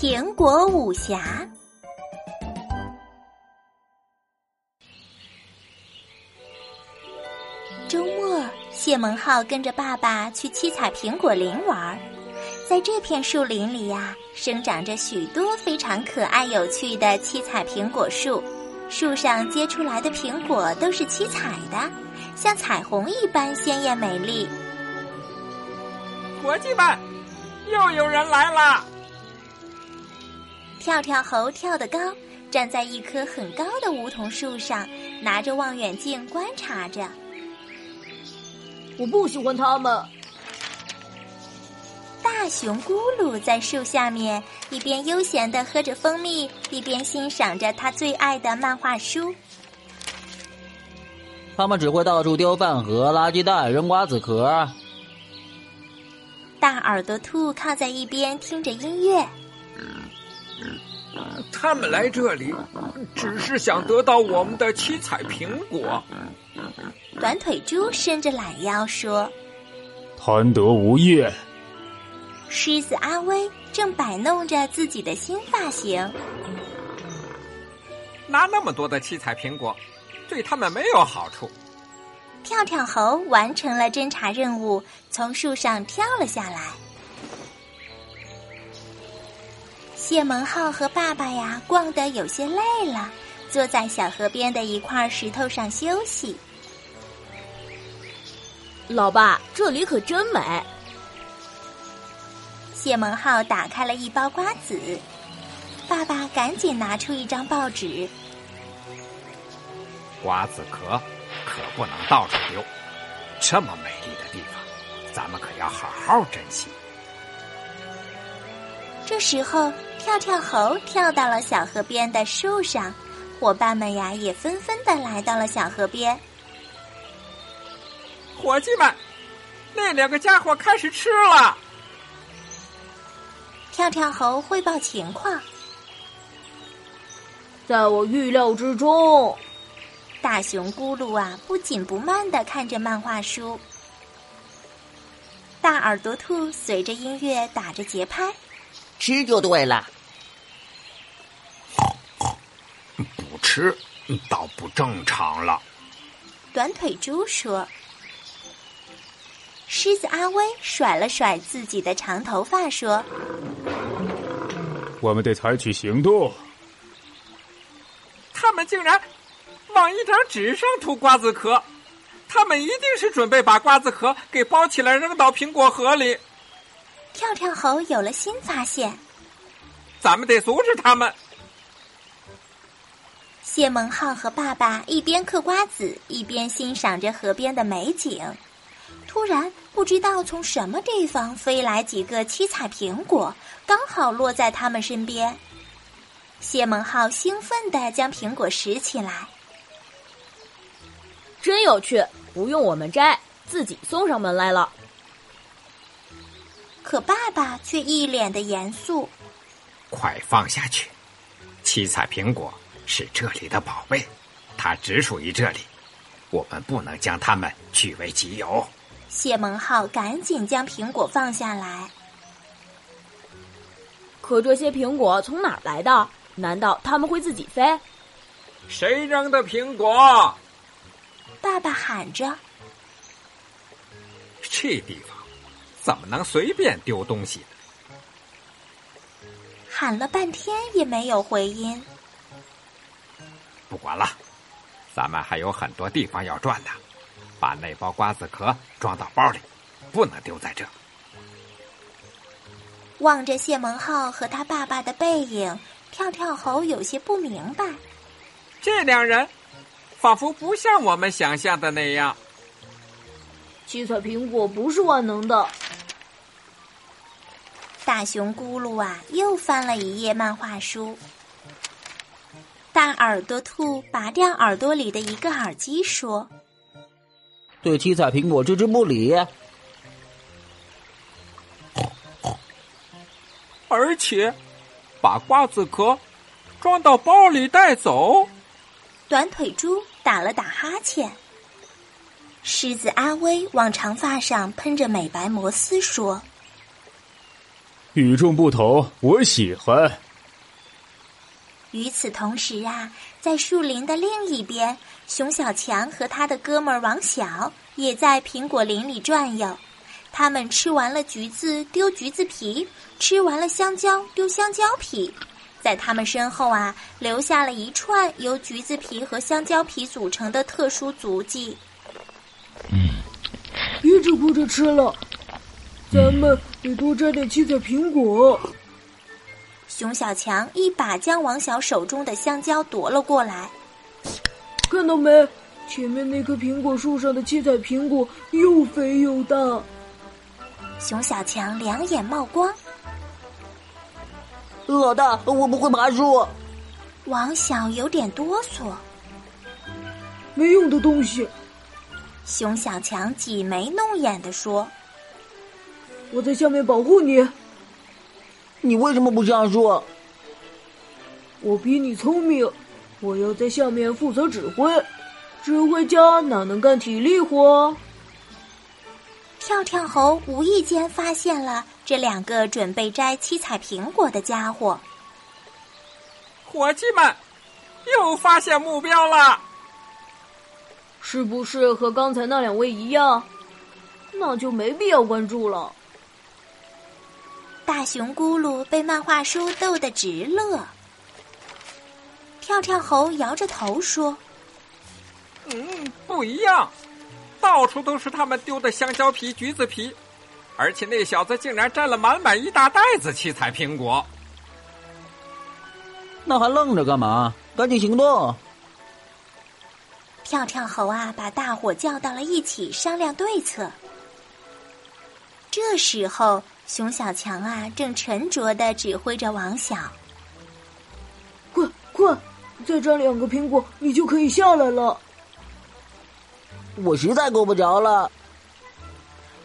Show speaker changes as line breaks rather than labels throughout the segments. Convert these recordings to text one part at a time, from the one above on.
苹果武侠。周末，谢蒙浩跟着爸爸去七彩苹果林玩儿。在这片树林里呀，生长着许多非常可爱有趣的七彩苹果树，树上结出来的苹果都是七彩的，像彩虹一般鲜艳美丽。
伙计们，又有人来了！
跳跳猴跳得高，站在一棵很高的梧桐树上，拿着望远镜观察着。
我不喜欢他们。
大熊咕噜在树下面，一边悠闲的喝着蜂蜜，一边欣赏着他最爱的漫画书。
他们只会到处丢饭盒、垃圾袋、扔瓜子壳。
大耳朵兔靠在一边听着音乐。
他们来这里，只是想得到我们的七彩苹果。
短腿猪伸着懒腰说：“
贪得无厌。”
狮子阿威正摆弄着自己的新发型。
拿那么多的七彩苹果，对他们没有好处。
跳跳猴完成了侦查任务，从树上跳了下来。谢蒙浩和爸爸呀，逛得有些累了，坐在小河边的一块石头上休息。
老爸，这里可真美。
谢蒙浩打开了一包瓜子，爸爸赶紧拿出一张报纸。
瓜子壳可不能到处丢，这么美丽的地方，咱们可要好好珍惜。
这时候，跳跳猴跳到了小河边的树上，伙伴们呀也纷纷的来到了小河边。
伙计们，那两个家伙开始吃了。
跳跳猴汇报情况，
在我预料之中。
大熊咕噜啊，不紧不慢的看着漫画书。大耳朵兔随着音乐打着节拍。
吃就对了，
不吃倒不正常了。
短腿猪说：“狮子阿威甩了甩自己的长头发，说：‘
我们得采取行动。’
他们竟然往一张纸上涂瓜子壳，他们一定是准备把瓜子壳给包起来扔到苹果核里。”
跳跳猴有了新发现，
咱们得阻止他们。
谢蒙浩和爸爸一边嗑瓜子，一边欣赏着河边的美景。突然，不知道从什么地方飞来几个七彩苹果，刚好落在他们身边。谢蒙浩兴奋地将苹果拾起来，
真有趣，不用我们摘，自己送上门来了。
可爸爸却一脸的严肃。
快放下去！七彩苹果是这里的宝贝，它只属于这里，我们不能将它们据为己有。
谢蒙浩赶紧将苹果放下来。
可这些苹果从哪儿来的？难道他们会自己飞？
谁扔的苹果？
爸爸喊着。
这地方。怎么能随便丢东西？
喊了半天也没有回音。
不管了，咱们还有很多地方要转呢。把那包瓜子壳装到包里，不能丢在这。
望着谢蒙浩和他爸爸的背影，跳跳猴有些不明白。
这两人仿佛不像我们想象的那样。
七彩苹果不是万能的。
大熊咕噜啊，又翻了一页漫画书。大耳朵兔拔掉耳朵里的一个耳机，说：“
对七彩苹果置之不理。”
而且，把瓜子壳装到包里带走。
短腿猪打了打哈欠。狮子阿威往长发上喷着美白摩丝，说。
与众不同，我喜欢。
与此同时啊，在树林的另一边，熊小强和他的哥们儿王小也在苹果林里转悠。他们吃完了橘子丢橘子皮，吃完了香蕉丢香蕉皮。在他们身后啊，留下了一串由橘子皮和香蕉皮组成的特殊足迹。
嗯，别只顾着吃了，咱们得多摘点七彩苹果。
熊小强一把将王小手中的香蕉夺了过来，
看到没？前面那棵苹果树上的七彩苹果又肥又大。
熊小强两眼冒光，
老大，我不会爬树。
王小有点哆嗦，
没用的东西。
熊小强挤眉弄眼的说：“
我在下面保护你。”
你为什么不这样说？
我比你聪明，我要在下面负责指挥。指挥家哪能干体力活？
跳跳猴无意间发现了这两个准备摘七彩苹果的家伙。
伙计们，又发现目标了！
是不是和刚才那两位一样？那就没必要关注了。
大熊咕噜被漫画书逗得直乐，跳跳猴摇着头说：“
嗯，不一样，到处都是他们丢的香蕉皮、橘子皮，而且那小子竟然摘了满满一大袋子七彩苹果。
那还愣着干嘛？赶紧行动！”
跳跳猴啊，把大伙叫到了一起商量对策。这时候。熊小强啊，正沉着的指挥着王小。
快快，再摘两个苹果，你就可以下来了。
我实在够不着了。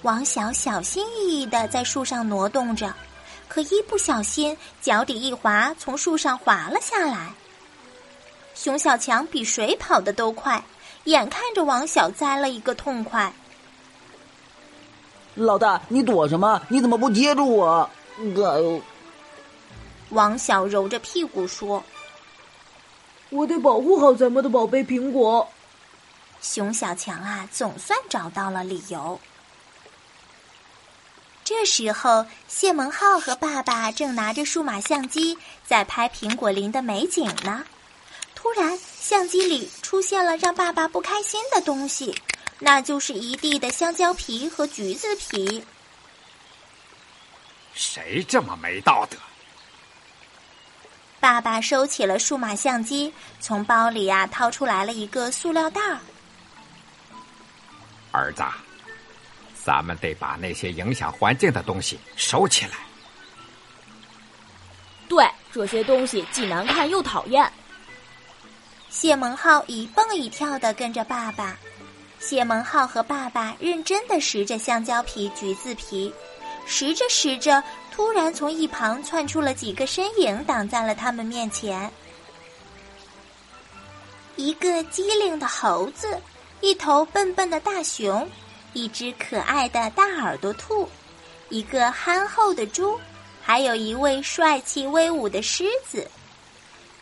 王小小心翼翼的在树上挪动着，可一不小心，脚底一滑，从树上滑了下来。熊小强比谁跑的都快，眼看着王小栽了一个痛快。
老大，你躲什么？你怎么不接住我？哎呦！
王小揉着屁股说：“
我得保护好咱们的宝贝苹果。”
熊小强啊，总算找到了理由。这时候，谢蒙浩和爸爸正拿着数码相机在拍苹果林的美景呢。突然，相机里出现了让爸爸不开心的东西。那就是一地的香蕉皮和橘子皮。
谁这么没道德？
爸爸收起了数码相机，从包里啊掏出来了一个塑料袋儿。
儿子，咱们得把那些影响环境的东西收起来。
对，这些东西既难看又讨厌。
谢蒙浩一蹦一跳的跟着爸爸。谢蒙浩和爸爸认真的拾着香蕉皮、橘子皮，拾着拾着，突然从一旁窜出了几个身影，挡在了他们面前。一个机灵的猴子，一头笨笨的大熊，一只可爱的大耳朵兔，一个憨厚的猪，还有一位帅气威武的狮子。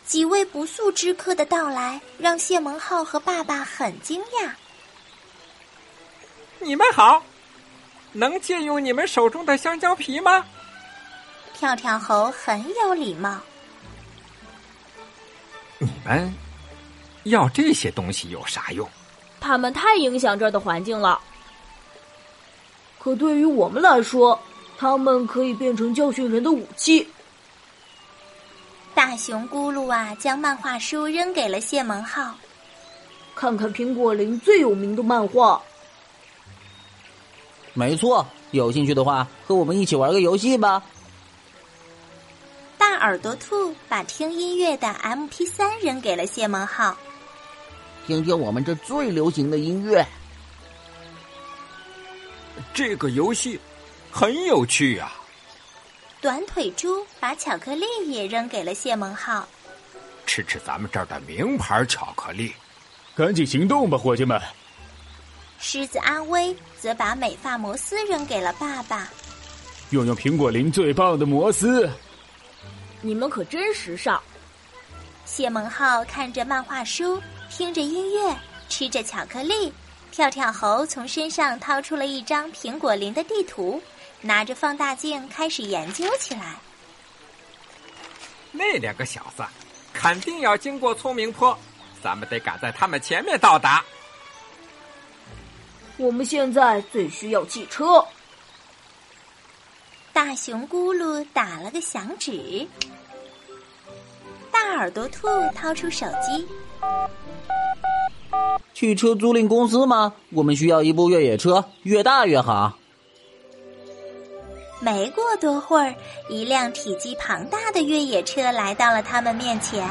几位不速之客的到来，让谢蒙浩和爸爸很惊讶。
你们好，能借用你们手中的香蕉皮吗？
跳跳猴很有礼貌。
你们要这些东西有啥用？
他们太影响这儿的环境了。
可对于我们来说，他们可以变成教训人的武器。
大熊咕噜啊，将漫画书扔给了谢蒙浩。
看看苹果林最有名的漫画。
没错，有兴趣的话，和我们一起玩个游戏吧。
大耳朵兔把听音乐的 M P 三扔给了谢蒙浩，
听听我们这最流行的音乐。
这个游戏很有趣啊！
短腿猪把巧克力也扔给了谢蒙浩，
吃吃咱们这儿的名牌巧克力。
赶紧行动吧，伙计们！
狮子阿威则把美发摩斯扔给了爸爸。
用用苹果林最棒的摩斯。
你们可真时尚。
谢蒙浩看着漫画书，听着音乐，吃着巧克力。跳跳猴从身上掏出了一张苹果林的地图，拿着放大镜开始研究起来。
那两个小子肯定要经过聪明坡，咱们得赶在他们前面到达。
我们现在最需要汽车。
大熊咕噜打了个响指。大耳朵兔掏出手机。
汽车租赁公司吗？我们需要一部越野车，越大越好。
没过多会儿，一辆体积庞大的越野车来到了他们面前。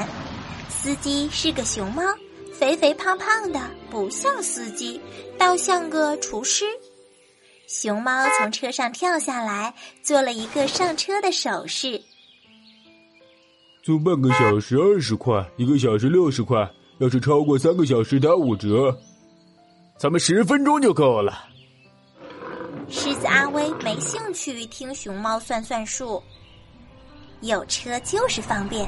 司机是个熊猫，肥肥胖胖的，不像司机，倒像个厨师。熊猫从车上跳下来，做了一个上车的手势。
租半个小时二十块，一个小时六十块。要是超过三个小时打五折，咱们十分钟就够了。
狮子阿威没兴趣听熊猫算算数。有车就是方便。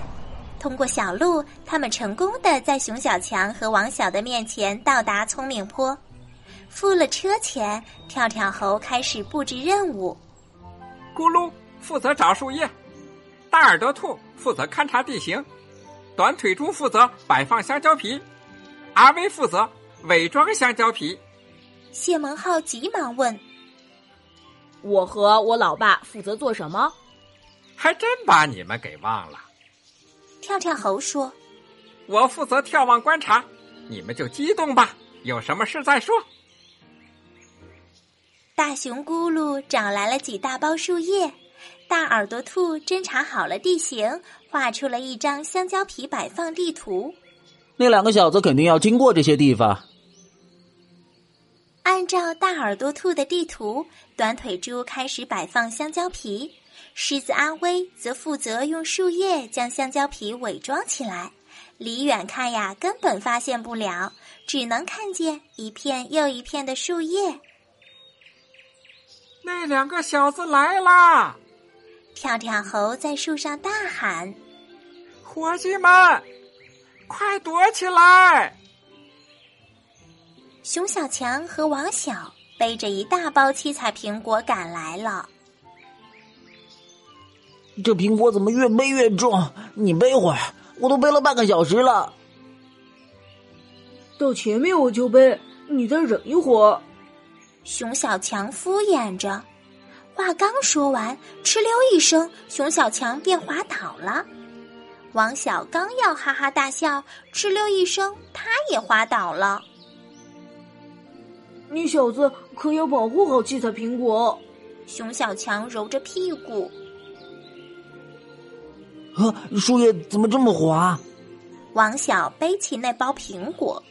通过小路，他们成功的在熊小强和王小的面前到达聪明坡。付了车钱，跳跳猴开始布置任务。
咕噜负责找树叶，大耳朵兔负责勘察地形。短腿猪负责摆放香蕉皮，阿威负责伪装香蕉皮。
谢蒙浩急忙问：“
我和我老爸负责做什么？”
还真把你们给忘了。
跳跳猴说：“
我负责眺望观察，你们就激动吧，有什么事再说。”
大熊咕噜找来了几大包树叶。大耳朵兔侦查好了地形，画出了一张香蕉皮摆放地图。
那两个小子肯定要经过这些地方。
按照大耳朵兔的地图，短腿猪开始摆放香蕉皮，狮子阿威则负责用树叶将香蕉皮伪装起来。离远看呀，根本发现不了，只能看见一片又一片的树叶。
那两个小子来啦！
跳跳猴在树上大喊：“
伙计们，快躲起来！”
熊小强和王小背着一大包七彩苹果赶来了。
这苹果怎么越背越重？你背会儿，我都背了半个小时了。
到前面我就背，你再忍一会儿。
熊小强敷衍着。话刚说完，哧溜一声，熊小强便滑倒了。王小刚要哈哈大笑，哧溜一声，他也滑倒了。
你小子可要保护好七彩苹果。
熊小强揉着屁股。
啊，树叶怎么这么滑？
王小背起那包苹果，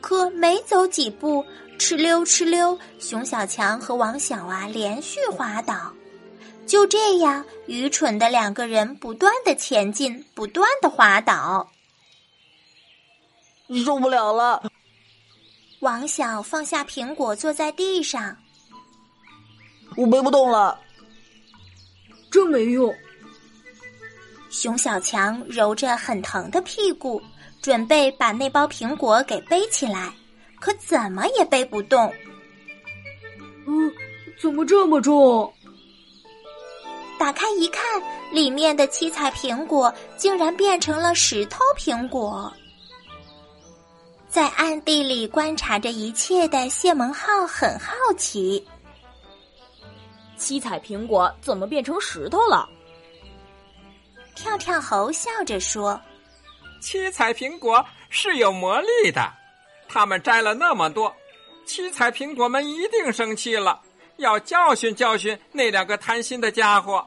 可没走几步。哧溜哧溜，熊小强和王小啊连续滑倒，就这样，愚蠢的两个人不断的前进，不断的滑倒，
受不了了。
王小放下苹果，坐在地上，
我背不动了，
真没用。
熊小强揉着很疼的屁股，准备把那包苹果给背起来。可怎么也背不动。
嗯，怎么这么重？
打开一看，里面的七彩苹果竟然变成了石头苹果。在暗地里观察着一切的谢蒙浩很好奇：
七彩苹果怎么变成石头了？
跳跳猴笑着说：“
七彩苹果是有魔力的。”他们摘了那么多，七彩苹果们一定生气了，要教训教训那两个贪心的家伙。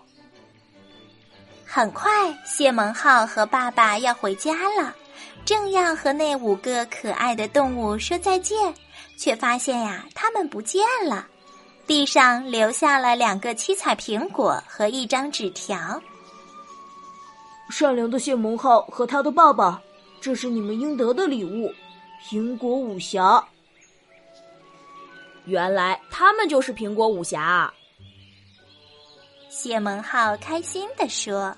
很快，谢蒙浩和爸爸要回家了，正要和那五个可爱的动物说再见，却发现呀，他们不见了，地上留下了两个七彩苹果和一张纸条。
善良的谢蒙浩和他的爸爸，这是你们应得的礼物。苹果武侠，
原来他们就是苹果武侠。
谢蒙浩开心地说。